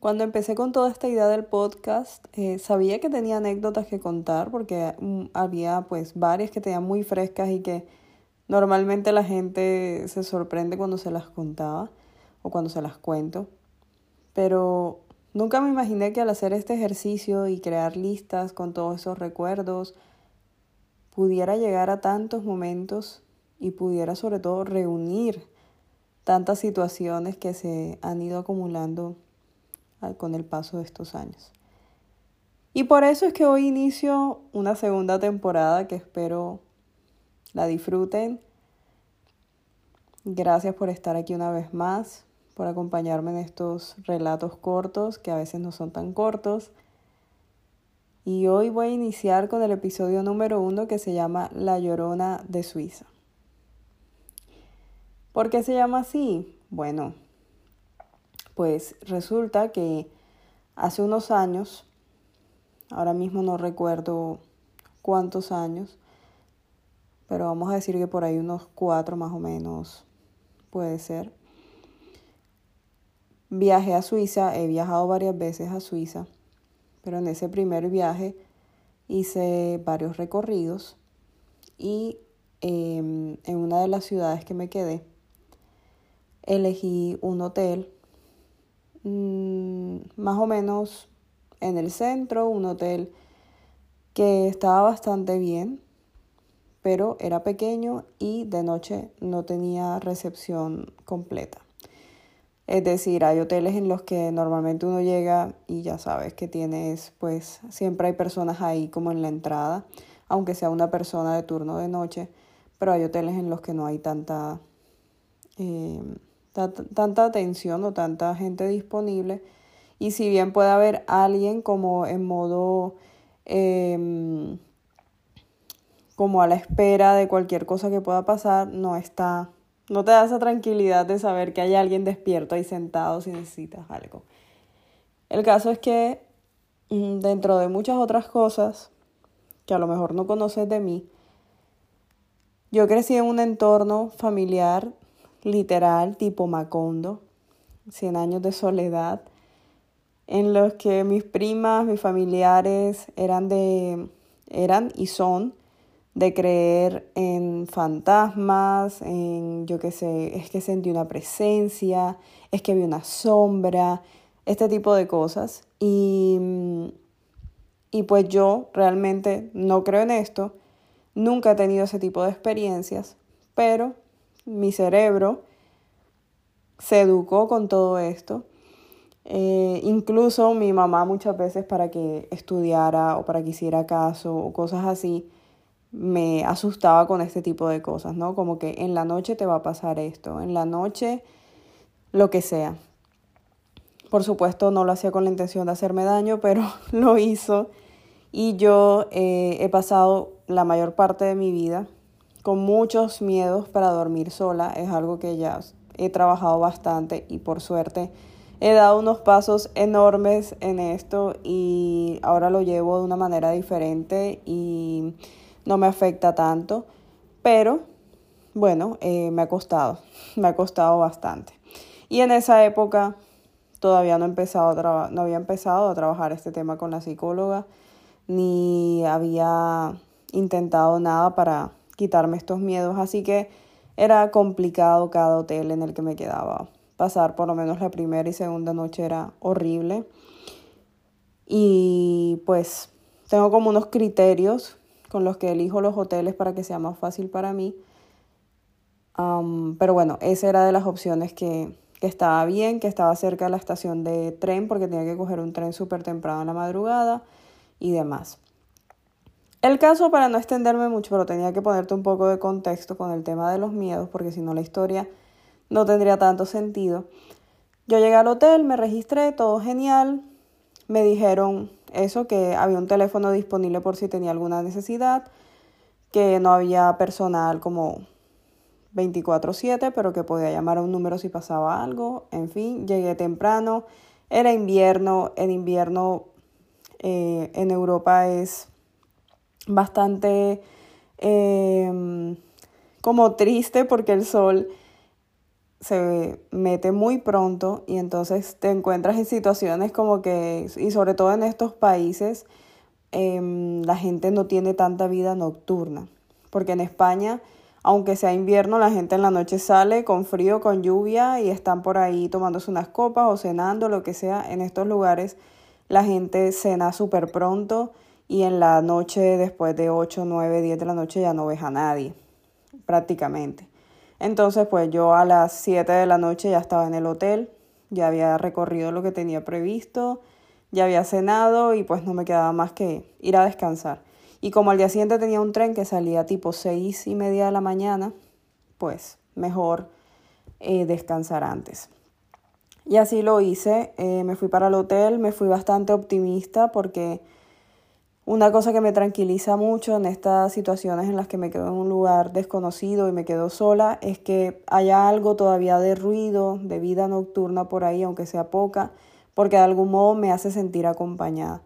Cuando empecé con toda esta idea del podcast, eh, sabía que tenía anécdotas que contar porque mm, había pues varias que tenían muy frescas y que normalmente la gente se sorprende cuando se las contaba o cuando se las cuento. Pero nunca me imaginé que al hacer este ejercicio y crear listas con todos esos recuerdos, pudiera llegar a tantos momentos y pudiera sobre todo reunir tantas situaciones que se han ido acumulando con el paso de estos años. Y por eso es que hoy inicio una segunda temporada que espero la disfruten. Gracias por estar aquí una vez más, por acompañarme en estos relatos cortos que a veces no son tan cortos. Y hoy voy a iniciar con el episodio número uno que se llama La Llorona de Suiza. ¿Por qué se llama así? Bueno, pues resulta que hace unos años, ahora mismo no recuerdo cuántos años, pero vamos a decir que por ahí unos cuatro más o menos puede ser. Viajé a Suiza, he viajado varias veces a Suiza, pero en ese primer viaje hice varios recorridos y em, en una de las ciudades que me quedé elegí un hotel Mm, más o menos en el centro, un hotel que estaba bastante bien, pero era pequeño y de noche no tenía recepción completa. Es decir, hay hoteles en los que normalmente uno llega y ya sabes que tienes, pues siempre hay personas ahí como en la entrada, aunque sea una persona de turno de noche, pero hay hoteles en los que no hay tanta... Eh, tanta atención o tanta gente disponible. Y si bien puede haber alguien como en modo em, como a la espera de cualquier cosa que pueda pasar, no está, no te da esa tranquilidad de saber que hay alguien despierto ahí sentado si necesitas algo. El caso es que mm, dentro de muchas otras cosas que a lo mejor no conoces de mí, yo crecí en un entorno familiar literal tipo Macondo, Cien años de soledad, en los que mis primas, mis familiares eran de eran y son de creer en fantasmas, en yo qué sé, es que sentí una presencia, es que vi una sombra, este tipo de cosas. Y, y pues yo realmente no creo en esto, nunca he tenido ese tipo de experiencias, pero mi cerebro se educó con todo esto. Eh, incluso mi mamá muchas veces para que estudiara o para que hiciera caso o cosas así, me asustaba con este tipo de cosas, ¿no? Como que en la noche te va a pasar esto, en la noche lo que sea. Por supuesto no lo hacía con la intención de hacerme daño, pero lo hizo y yo eh, he pasado la mayor parte de mi vida con muchos miedos para dormir sola. Es algo que ya he trabajado bastante y por suerte he dado unos pasos enormes en esto y ahora lo llevo de una manera diferente y no me afecta tanto. Pero bueno, eh, me ha costado, me ha costado bastante. Y en esa época todavía no, he empezado a no había empezado a trabajar este tema con la psicóloga, ni había intentado nada para quitarme estos miedos, así que era complicado cada hotel en el que me quedaba. Pasar por lo menos la primera y segunda noche era horrible. Y pues tengo como unos criterios con los que elijo los hoteles para que sea más fácil para mí. pero bueno, esa era de las opciones que, que estaba bien, que estaba cerca de la estación de tren porque tenía que coger un tren súper temprano en la madrugada y demás. El caso, para no extenderme mucho, pero tenía que ponerte un poco de contexto con el tema de los miedos, porque si no la historia no tendría tanto sentido. Yo llegué al hotel, me registré, todo genial. Me dijeron eso, que había un teléfono disponible por si tenía alguna necesidad, que no había personal como 24/7, pero que podía llamar a un número si pasaba algo. En fin, llegué temprano. Era invierno, en invierno eh, en Europa es bastante em, como triste porque el sol se mete muy pronto y entonces te encuentras en situaciones como que, y sobre todo en estos países, em, la gente no tiene tanta vida nocturna. Porque en España, aunque sea invierno, la gente en la noche sale con frío, con lluvia y están por ahí tomándose unas copas o cenando, lo que sea. En estos lugares la gente cena súper pronto y en la noche, después de 8, 9, 10 de la noche, ya no ves a nadie, prácticamente. Entonces, pues yo a las 7 de la noche ya estaba en el hotel, ya había recorrido lo que tenía previsto, ya había cenado y pues no me quedaba más que ir a descansar. Y como al día siguiente tenía un tren que salía tipo seis y media de la mañana, pues mejor eh, descansar antes. Y así lo hice, eh, me fui para el hotel, me fui bastante optimista porque una cosa que me tranquiliza mucho en estas situaciones en las que me quedo en un lugar desconocido y me quedo sola es que haya algo todavía de ruido, de vida nocturna por ahí, aunque sea poca, porque de algún modo me hace sentir acompañada.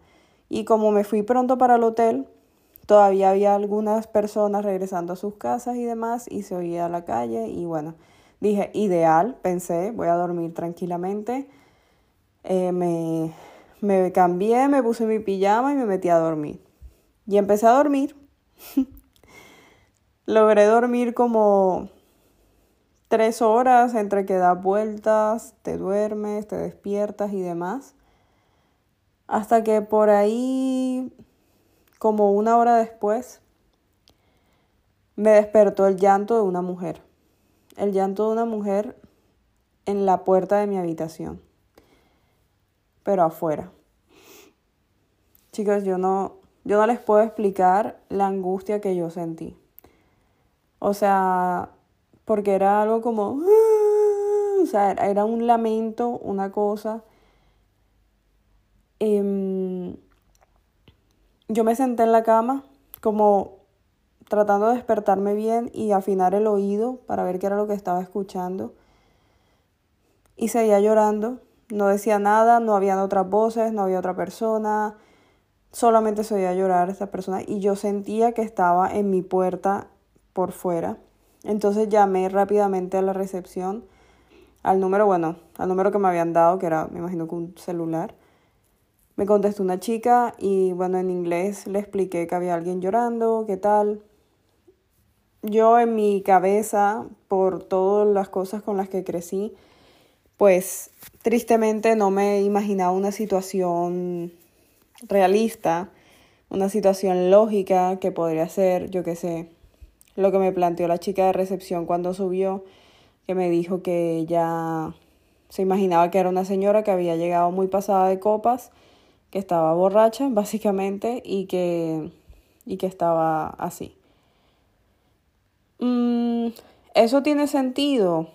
Y como me fui pronto para el hotel, todavía había algunas personas regresando a sus casas y demás y se oía la calle y bueno, dije, ideal, pensé, voy a dormir tranquilamente. Eh, me me cambié, me puse mi pijama y me metí a dormir. Y empecé a dormir. Logré dormir como tres horas entre que das vueltas, te duermes, te despiertas y demás. Hasta que por ahí, como una hora después, me despertó el llanto de una mujer. El llanto de una mujer en la puerta de mi habitación pero afuera. Chicos, yo no, yo no les puedo explicar la angustia que yo sentí. O sea, porque era algo como, o sea, era un lamento, una cosa. Em, yo me senté en la cama como tratando de despertarme bien y afinar el oído para ver qué era lo que estaba escuchando. Y seguía llorando no decía nada, no habían otras voces, no había otra persona, solamente se oía llorar esta persona y yo sentía que estaba en mi puerta por fuera. Entonces llamé rápidamente a la recepción, al número, bueno, al número que me habían dado, que era, me imagino que un celular. Me contestó una chica y bueno, en inglés le expliqué que había alguien llorando, qué tal. Yo en mi cabeza, por todas las cosas con las que crecí, pues tristemente no me imaginaba una situación realista, una situación lógica que podría ser, yo qué sé, lo que me planteó la chica de recepción cuando subió, que me dijo que ella se imaginaba que era una señora que había llegado muy pasada de copas, que estaba borracha básicamente y que, y que estaba así. Mm, ¿Eso tiene sentido?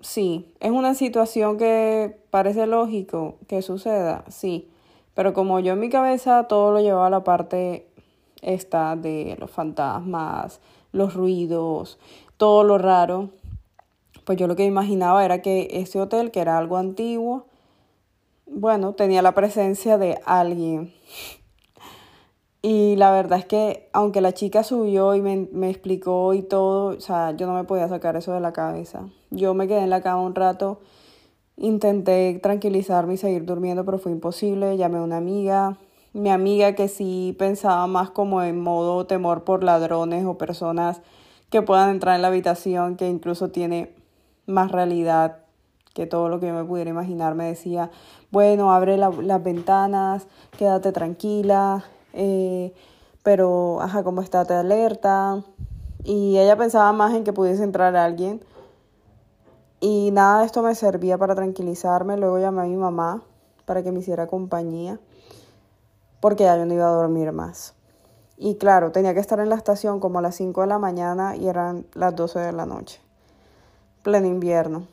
Sí, es una situación que parece lógico que suceda, sí, pero como yo en mi cabeza todo lo llevaba a la parte esta de los fantasmas, los ruidos, todo lo raro, pues yo lo que imaginaba era que ese hotel, que era algo antiguo, bueno, tenía la presencia de alguien y la verdad es que aunque la chica subió y me, me, explicó y todo, o sea, yo no me podía sacar eso de la cabeza. Yo me quedé en la cama un rato, intenté tranquilizarme y seguir durmiendo, pero fue imposible. Llamé a una amiga, mi amiga que sí pensaba más como en modo temor por ladrones o personas que puedan entrar en la habitación, que incluso tiene más realidad que todo lo que yo me pudiera imaginar. Me decía, bueno, abre las ventanas, quédate tranquila, eh, pero, ajá, como está, te alerta. Y ella pensaba más en que pudiese entrar alguien. Y nada de esto me servía para tranquilizarme. Luego llamé a mi mamá para que me hiciera compañía, porque ya yo no iba a dormir más. Y claro, tenía que estar en la estación como a las 5 de la mañana y eran las 12 de la noche. Pleno invierno.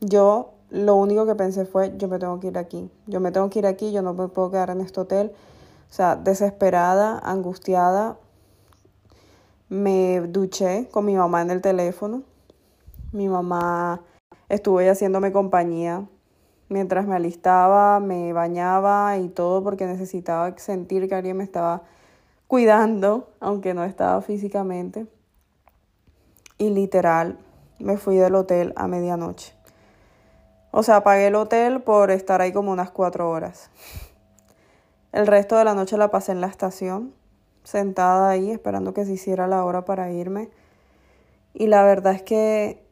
Yo lo único que pensé fue, yo me tengo que ir aquí. Yo me tengo que ir aquí, yo no me puedo quedar en este hotel. O sea, desesperada, angustiada, me duché con mi mamá en el teléfono. Mi mamá estuvo ahí haciéndome compañía mientras me alistaba, me bañaba y todo porque necesitaba sentir que alguien me estaba cuidando, aunque no estaba físicamente. Y literal, me fui del hotel a medianoche. O sea, pagué el hotel por estar ahí como unas cuatro horas. El resto de la noche la pasé en la estación, sentada ahí esperando que se hiciera la hora para irme. Y la verdad es que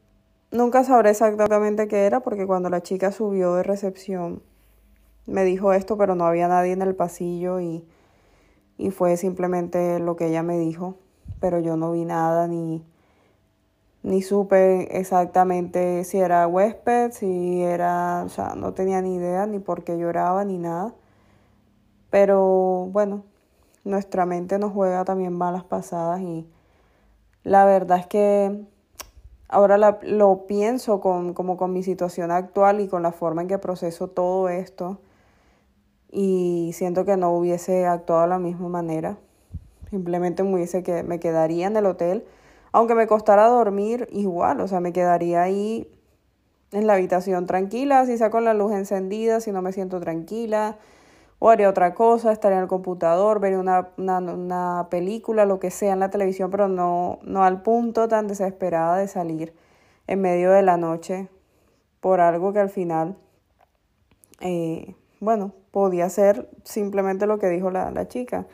nunca sabré exactamente qué era porque cuando la chica subió de recepción me dijo esto, pero no había nadie en el pasillo y, y fue simplemente lo que ella me dijo. Pero yo no vi nada ni ni supe exactamente si era huésped, si era, o sea, no tenía ni idea ni por qué lloraba ni nada. Pero bueno, nuestra mente nos juega también malas pasadas y la verdad es que ahora lo pienso con, como con mi situación actual y con la forma en que proceso todo esto y siento que no hubiese actuado de la misma manera. Simplemente me hubiese que me quedaría en el hotel aunque me costara dormir, igual, o sea, me quedaría ahí en la habitación tranquila, si saco la luz encendida, si no me siento tranquila, o haría otra cosa, estaría en el computador, vería una, una, película, lo que sea en la televisión, pero no, no al punto tan desesperada de salir en medio de la noche por algo que al final, eh, bueno, podía ser simplemente lo que dijo la, la chica.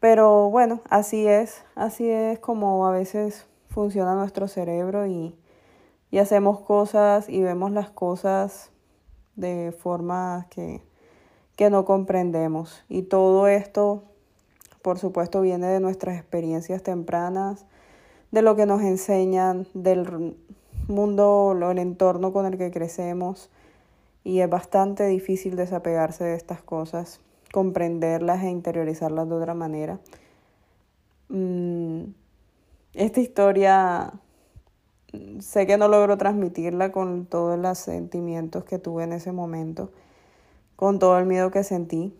Pero bueno, así es, así es como a veces funciona nuestro cerebro y, y hacemos cosas y vemos las cosas de forma que, que no comprendemos. Y todo esto, por supuesto, viene de nuestras experiencias tempranas, de lo que nos enseñan, del mundo, el entorno con el que crecemos. Y es bastante difícil desapegarse de estas cosas comprenderlas e interiorizarlas de otra manera. Mm, esta historia sé que no logro transmitirla con todos los sentimientos que tuve en ese momento, con todo el miedo que sentí,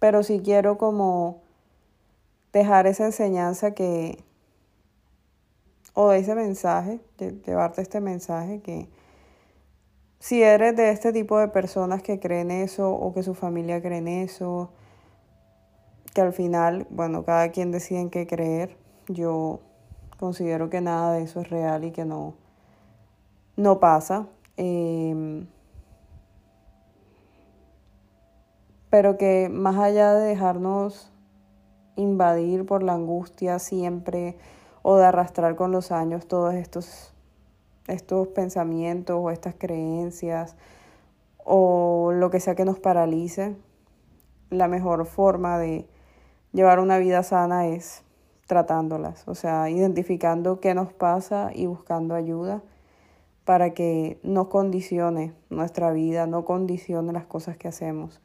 pero sí quiero como dejar esa enseñanza que, o ese mensaje, llevarte este mensaje que si eres de este tipo de personas que creen eso o que su familia cree en eso, que al final, bueno, cada quien decide en qué creer, yo considero que nada de eso es real y que no, no pasa. Em, pero que más allá de dejarnos invadir por la angustia siempre o de arrastrar con los años todos estos estos pensamientos o estas creencias o lo que sea que nos paralice, la mejor forma de llevar una vida sana es tratándolas, o sea, identificando qué nos pasa y buscando ayuda para que no condicione nuestra vida, no condicione las cosas que hacemos.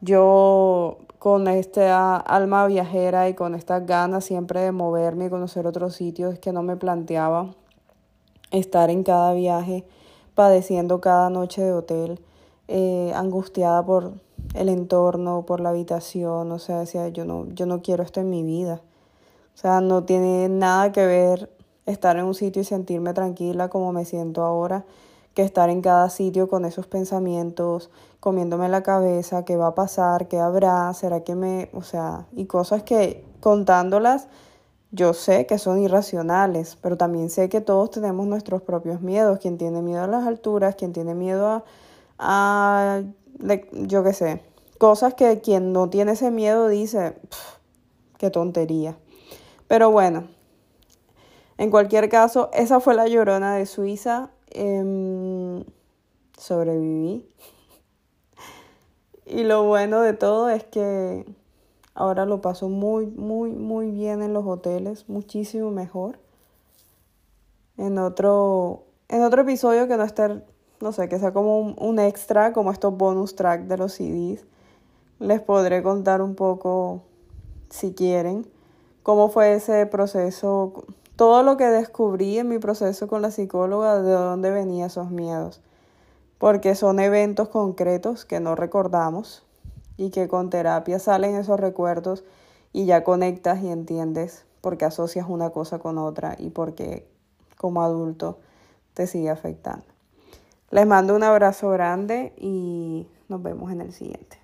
Yo con esta alma viajera y con estas ganas siempre de moverme y conocer otros sitios que no me planteaba estar en cada viaje, padeciendo cada noche de hotel, eh, angustiada por el entorno, por la habitación, o sea, decía, yo no, yo no quiero esto en mi vida. O sea, no tiene nada que ver estar en un sitio y sentirme tranquila como me siento ahora, que estar en cada sitio con esos pensamientos, comiéndome la cabeza, qué va a pasar, qué habrá, será que me, o sea, y cosas que contándolas yo sé que son irracionales, pero también sé que todos tenemos nuestros propios miedos. Quien tiene miedo a las alturas, quien tiene miedo a, a yo qué sé, cosas que quien no tiene ese miedo dice, qué tontería. Pero bueno, en cualquier caso, esa fue la llorona de Suiza. Em, sobreviví. y lo bueno de todo es que Ahora lo paso muy, muy, muy bien en los hoteles, muchísimo mejor. En otro, en otro episodio que no esté, no sé, que sea como un, un extra, como estos bonus track de los CDs, les podré contar un poco, si quieren, cómo fue ese proceso, todo lo que descubrí en mi proceso con la psicóloga, de dónde venían esos miedos. Porque son eventos concretos que no recordamos, y que con terapia salen esos recuerdos y ya conectas y entiendes porque asocias una cosa con otra y porque como adulto te sigue afectando. Les mando un abrazo grande y nos vemos en el siguiente.